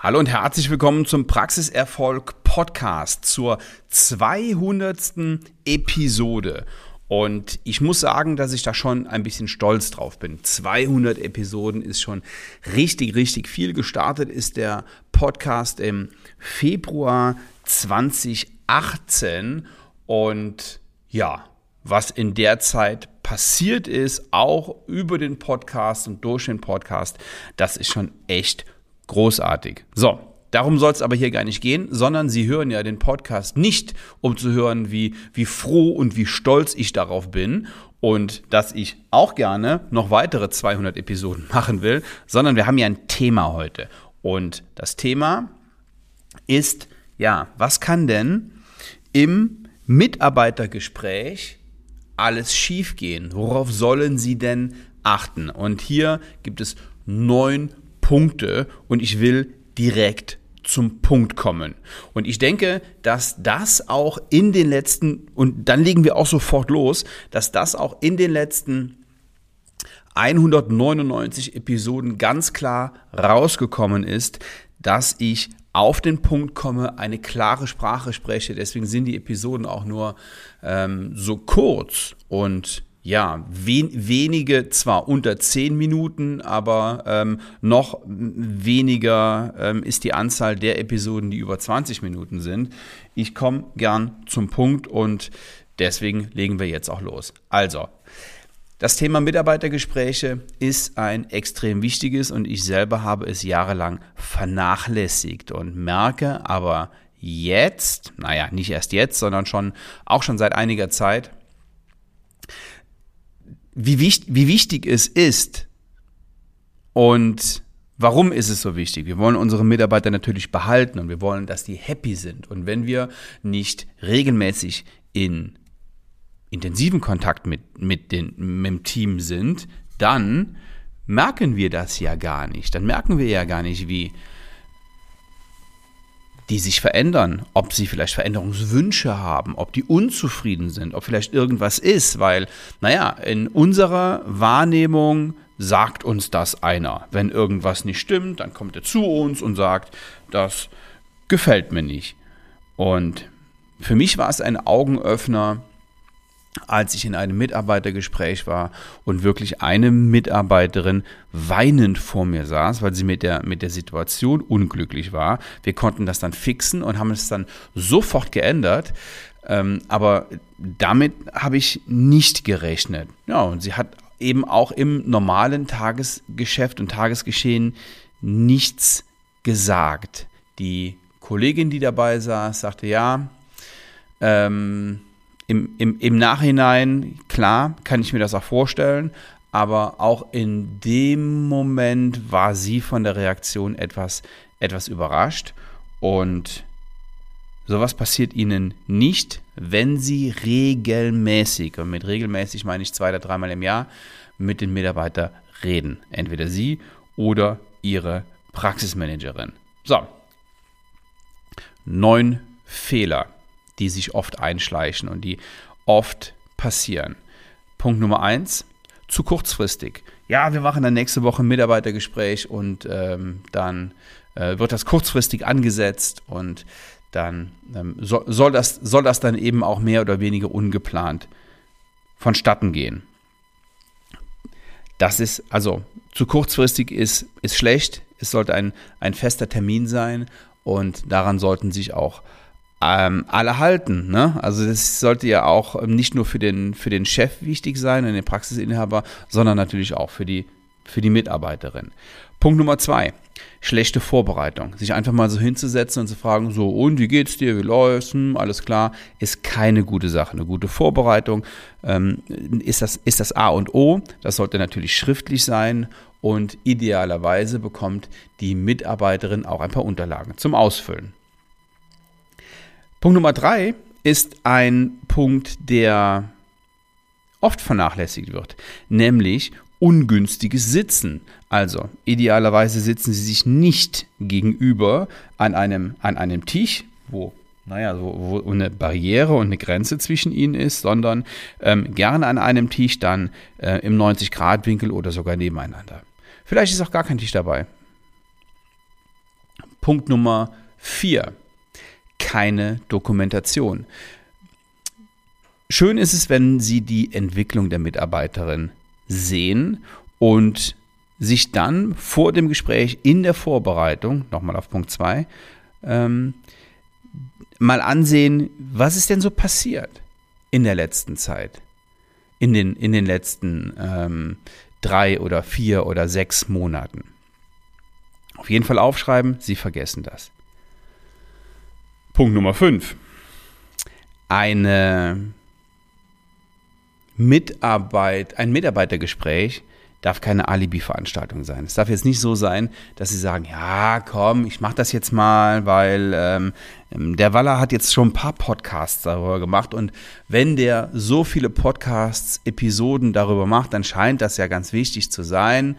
Hallo und herzlich willkommen zum Praxiserfolg Podcast zur 200. Episode. Und ich muss sagen, dass ich da schon ein bisschen stolz drauf bin. 200 Episoden ist schon richtig, richtig viel. Gestartet ist der Podcast im Februar 2018. Und ja, was in der Zeit passiert ist, auch über den Podcast und durch den Podcast, das ist schon echt Großartig. So, Darum soll es aber hier gar nicht gehen, sondern Sie hören ja den Podcast nicht, um zu hören, wie, wie froh und wie stolz ich darauf bin und dass ich auch gerne noch weitere 200 Episoden machen will, sondern wir haben ja ein Thema heute. Und das Thema ist, ja, was kann denn im Mitarbeitergespräch alles schiefgehen? Worauf sollen Sie denn achten? Und hier gibt es neun Punkte und ich will direkt zum Punkt kommen. Und ich denke, dass das auch in den letzten, und dann legen wir auch sofort los, dass das auch in den letzten 199 Episoden ganz klar rausgekommen ist, dass ich auf den Punkt komme, eine klare Sprache spreche. Deswegen sind die Episoden auch nur ähm, so kurz und ja, wen, wenige zwar unter 10 Minuten, aber ähm, noch weniger ähm, ist die Anzahl der Episoden, die über 20 Minuten sind. Ich komme gern zum Punkt und deswegen legen wir jetzt auch los. Also, das Thema Mitarbeitergespräche ist ein extrem wichtiges und ich selber habe es jahrelang vernachlässigt und merke aber jetzt, naja, nicht erst jetzt, sondern schon auch schon seit einiger Zeit, wie, wichtig, wie wichtig es ist und warum ist es so wichtig? Wir wollen unsere Mitarbeiter natürlich behalten und wir wollen, dass die happy sind. Und wenn wir nicht regelmäßig in intensiven Kontakt mit, mit, den, mit dem Team sind, dann merken wir das ja gar nicht. Dann merken wir ja gar nicht, wie, die sich verändern, ob sie vielleicht Veränderungswünsche haben, ob die unzufrieden sind, ob vielleicht irgendwas ist, weil, naja, in unserer Wahrnehmung sagt uns das einer. Wenn irgendwas nicht stimmt, dann kommt er zu uns und sagt, das gefällt mir nicht. Und für mich war es ein Augenöffner, als ich in einem Mitarbeitergespräch war und wirklich eine Mitarbeiterin weinend vor mir saß, weil sie mit der, mit der Situation unglücklich war. Wir konnten das dann fixen und haben es dann sofort geändert. Ähm, aber damit habe ich nicht gerechnet. Ja, und sie hat eben auch im normalen Tagesgeschäft und Tagesgeschehen nichts gesagt. Die Kollegin, die dabei saß, sagte, ja, ähm, im, im, im Nachhinein, klar, kann ich mir das auch vorstellen, aber auch in dem Moment war sie von der Reaktion etwas, etwas überrascht und sowas passiert ihnen nicht, wenn sie regelmäßig, und mit regelmäßig meine ich zwei oder dreimal im Jahr, mit den Mitarbeitern reden. Entweder sie oder ihre Praxismanagerin. So. Neun Fehler die sich oft einschleichen und die oft passieren. Punkt Nummer eins, zu kurzfristig. Ja, wir machen dann nächste Woche ein Mitarbeitergespräch und ähm, dann äh, wird das kurzfristig angesetzt und dann ähm, so, soll, das, soll das dann eben auch mehr oder weniger ungeplant vonstatten gehen. Das ist, also zu kurzfristig ist, ist schlecht. Es sollte ein, ein fester Termin sein und daran sollten sich auch ähm, alle halten. Ne? Also das sollte ja auch ähm, nicht nur für den, für den Chef wichtig sein den Praxisinhaber, sondern natürlich auch für die, für die Mitarbeiterin. Punkt Nummer zwei, schlechte Vorbereitung. Sich einfach mal so hinzusetzen und zu fragen, so, und wie geht's dir, wie läuft's, hm, alles klar, ist keine gute Sache. Eine gute Vorbereitung ähm, ist, das, ist das A und O. Das sollte natürlich schriftlich sein und idealerweise bekommt die Mitarbeiterin auch ein paar Unterlagen zum Ausfüllen. Punkt Nummer drei ist ein Punkt, der oft vernachlässigt wird, nämlich ungünstiges Sitzen. Also idealerweise sitzen Sie sich nicht gegenüber an einem, an einem Tisch, wo naja, wo, wo eine Barriere und eine Grenze zwischen ihnen ist, sondern ähm, gerne an einem Tisch dann äh, im 90-Grad-Winkel oder sogar nebeneinander. Vielleicht ist auch gar kein Tisch dabei. Punkt Nummer vier, keine Dokumentation. Schön ist es, wenn Sie die Entwicklung der Mitarbeiterin sehen und sich dann vor dem Gespräch in der Vorbereitung, nochmal auf Punkt 2, ähm, mal ansehen, was ist denn so passiert in der letzten Zeit, in den, in den letzten ähm, drei oder vier oder sechs Monaten. Auf jeden Fall aufschreiben, Sie vergessen das. Punkt Nummer 5. Eine Mitarbeit, ein Mitarbeitergespräch darf keine Alibi-Veranstaltung sein. Es darf jetzt nicht so sein, dass Sie sagen, ja, komm, ich mache das jetzt mal, weil ähm, der Waller hat jetzt schon ein paar Podcasts darüber gemacht und wenn der so viele Podcasts, Episoden darüber macht, dann scheint das ja ganz wichtig zu sein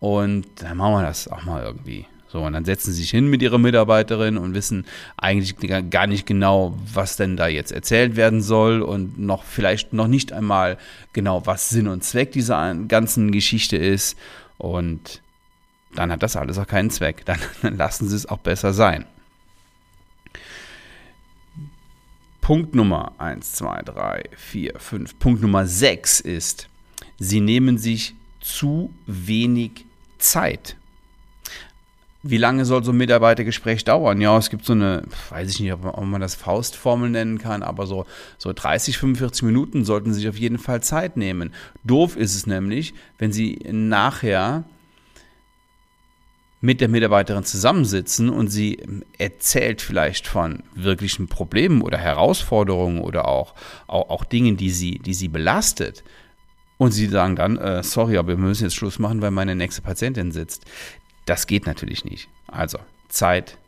und dann machen wir das auch mal irgendwie. So, und dann setzen sie sich hin mit ihrer Mitarbeiterin und wissen eigentlich gar nicht genau, was denn da jetzt erzählt werden soll und noch vielleicht noch nicht einmal genau, was Sinn und Zweck dieser ganzen Geschichte ist. Und dann hat das alles auch keinen Zweck. Dann, dann lassen sie es auch besser sein. Punkt Nummer 1, 2, 3, 4, 5. Punkt Nummer 6 ist, sie nehmen sich zu wenig Zeit wie lange soll so ein Mitarbeitergespräch dauern? Ja, es gibt so eine, weiß ich nicht, ob man das Faustformel nennen kann, aber so, so 30, 45 Minuten sollten Sie sich auf jeden Fall Zeit nehmen. Doof ist es nämlich, wenn Sie nachher mit der Mitarbeiterin zusammensitzen und sie erzählt vielleicht von wirklichen Problemen oder Herausforderungen oder auch, auch, auch Dingen, die sie, die sie belastet. Und sie sagen dann, äh, sorry, aber wir müssen jetzt Schluss machen, weil meine nächste Patientin sitzt. Das geht natürlich nicht. Also Zeit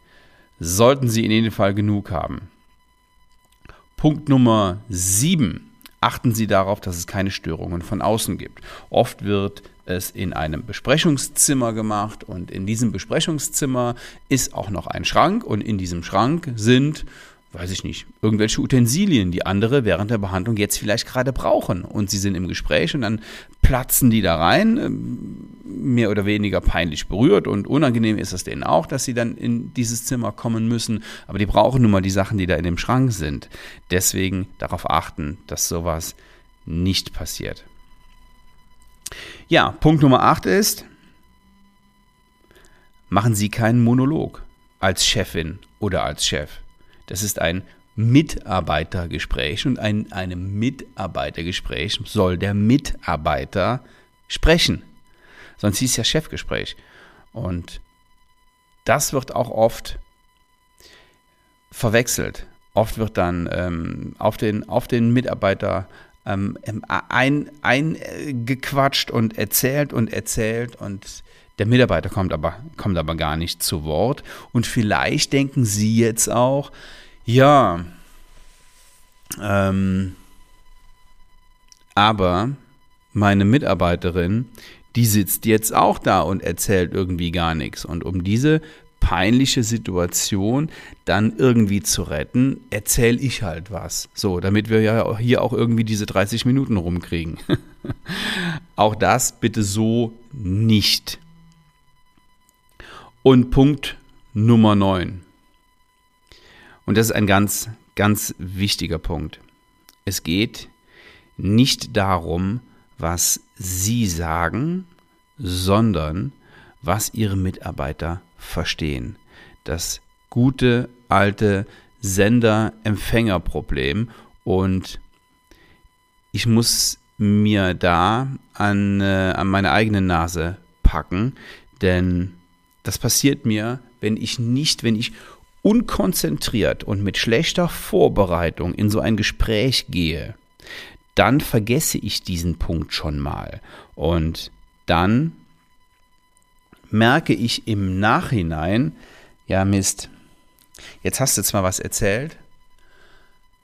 sollten Sie in jedem Fall genug haben. Punkt Nummer 7. Achten Sie darauf, dass es keine Störungen von außen gibt. Oft wird es in einem Besprechungszimmer gemacht und in diesem Besprechungszimmer ist auch noch ein Schrank und in diesem Schrank sind weiß ich nicht, irgendwelche Utensilien, die andere während der Behandlung jetzt vielleicht gerade brauchen. Und sie sind im Gespräch und dann platzen die da rein, ähm, mehr oder weniger peinlich berührt und unangenehm ist es denen auch, dass sie dann in dieses Zimmer kommen müssen. Aber die brauchen nun mal die Sachen, die da in dem Schrank sind. Deswegen darauf achten, dass sowas nicht passiert. Ja, Punkt Nummer 8 ist, machen Sie keinen Monolog als Chefin oder als Chef. Das ist ein Mitarbeitergespräch und ein einem Mitarbeitergespräch soll der Mitarbeiter sprechen. Sonst hieß es ja Chefgespräch. Und das wird auch oft verwechselt. Oft wird dann ähm, auf, den, auf den Mitarbeiter ähm, eingequatscht ein, äh, und erzählt und erzählt und der Mitarbeiter kommt aber, kommt aber gar nicht zu Wort. Und vielleicht denken Sie jetzt auch, ja, ähm, aber meine Mitarbeiterin, die sitzt jetzt auch da und erzählt irgendwie gar nichts. Und um diese peinliche Situation dann irgendwie zu retten, erzähle ich halt was. So, damit wir ja hier auch irgendwie diese 30 Minuten rumkriegen. auch das bitte so nicht. Und Punkt Nummer 9. Und das ist ein ganz, ganz wichtiger Punkt. Es geht nicht darum, was Sie sagen, sondern was Ihre Mitarbeiter verstehen. Das gute alte Sender-Empfänger-Problem. Und ich muss mir da an, äh, an meine eigene Nase packen, denn das passiert mir, wenn ich nicht, wenn ich unkonzentriert und mit schlechter Vorbereitung in so ein Gespräch gehe, dann vergesse ich diesen Punkt schon mal. Und dann merke ich im Nachhinein, ja Mist, jetzt hast du zwar was erzählt,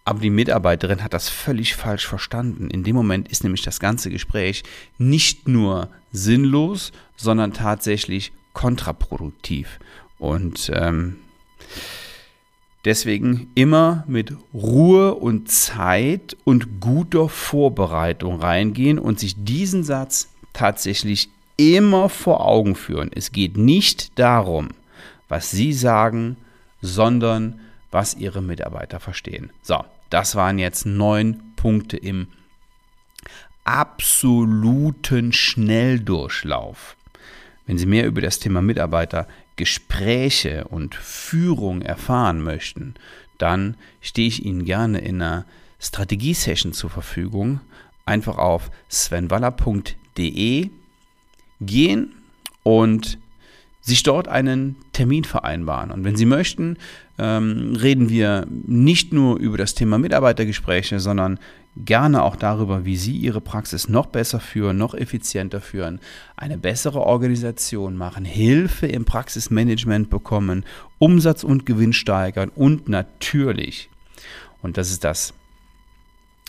aber die Mitarbeiterin hat das völlig falsch verstanden. In dem Moment ist nämlich das ganze Gespräch nicht nur sinnlos, sondern tatsächlich kontraproduktiv. Und ähm, deswegen immer mit Ruhe und Zeit und guter Vorbereitung reingehen und sich diesen Satz tatsächlich immer vor Augen führen. Es geht nicht darum, was Sie sagen, sondern was Ihre Mitarbeiter verstehen. So, das waren jetzt neun Punkte im absoluten Schnelldurchlauf. Wenn Sie mehr über das Thema Mitarbeitergespräche und Führung erfahren möchten, dann stehe ich Ihnen gerne in einer Strategie-Session zur Verfügung. Einfach auf svenwaller.de gehen und sich dort einen Termin vereinbaren. Und wenn Sie möchten, ähm, reden wir nicht nur über das Thema Mitarbeitergespräche, sondern gerne auch darüber, wie Sie Ihre Praxis noch besser führen, noch effizienter führen, eine bessere Organisation machen, Hilfe im Praxismanagement bekommen, Umsatz und Gewinn steigern und natürlich, und das ist das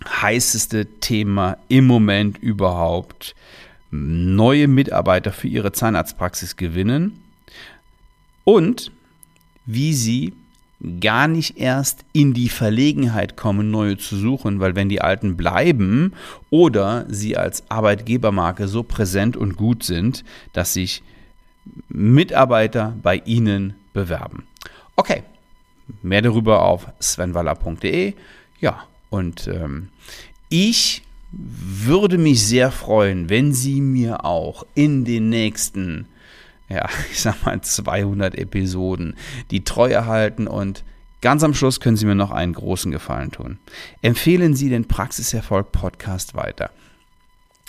heißeste Thema im Moment überhaupt, neue Mitarbeiter für Ihre Zahnarztpraxis gewinnen und wie Sie gar nicht erst in die Verlegenheit kommen, neue zu suchen, weil wenn die alten bleiben oder sie als Arbeitgebermarke so präsent und gut sind, dass sich Mitarbeiter bei ihnen bewerben. Okay, mehr darüber auf svenwaller.de. Ja, und ähm, ich würde mich sehr freuen, wenn Sie mir auch in den nächsten ja, ich sag mal 200 Episoden, die treu erhalten und ganz am Schluss können Sie mir noch einen großen Gefallen tun. Empfehlen Sie den Praxiserfolg Podcast weiter.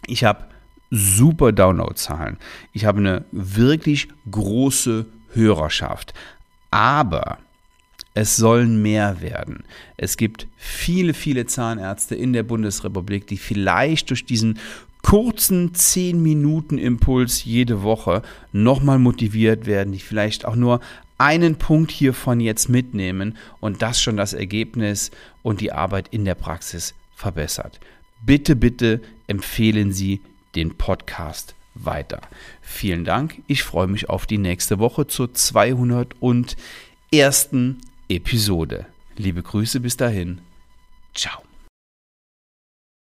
Ich habe super Downloadzahlen. Ich habe eine wirklich große Hörerschaft. Aber es sollen mehr werden. Es gibt viele, viele Zahnärzte in der Bundesrepublik, die vielleicht durch diesen kurzen 10 Minuten Impuls jede Woche nochmal motiviert werden, die vielleicht auch nur einen Punkt hiervon jetzt mitnehmen und das schon das Ergebnis und die Arbeit in der Praxis verbessert. Bitte, bitte empfehlen Sie den Podcast weiter. Vielen Dank. Ich freue mich auf die nächste Woche zur 201. Episode. Liebe Grüße bis dahin. Ciao.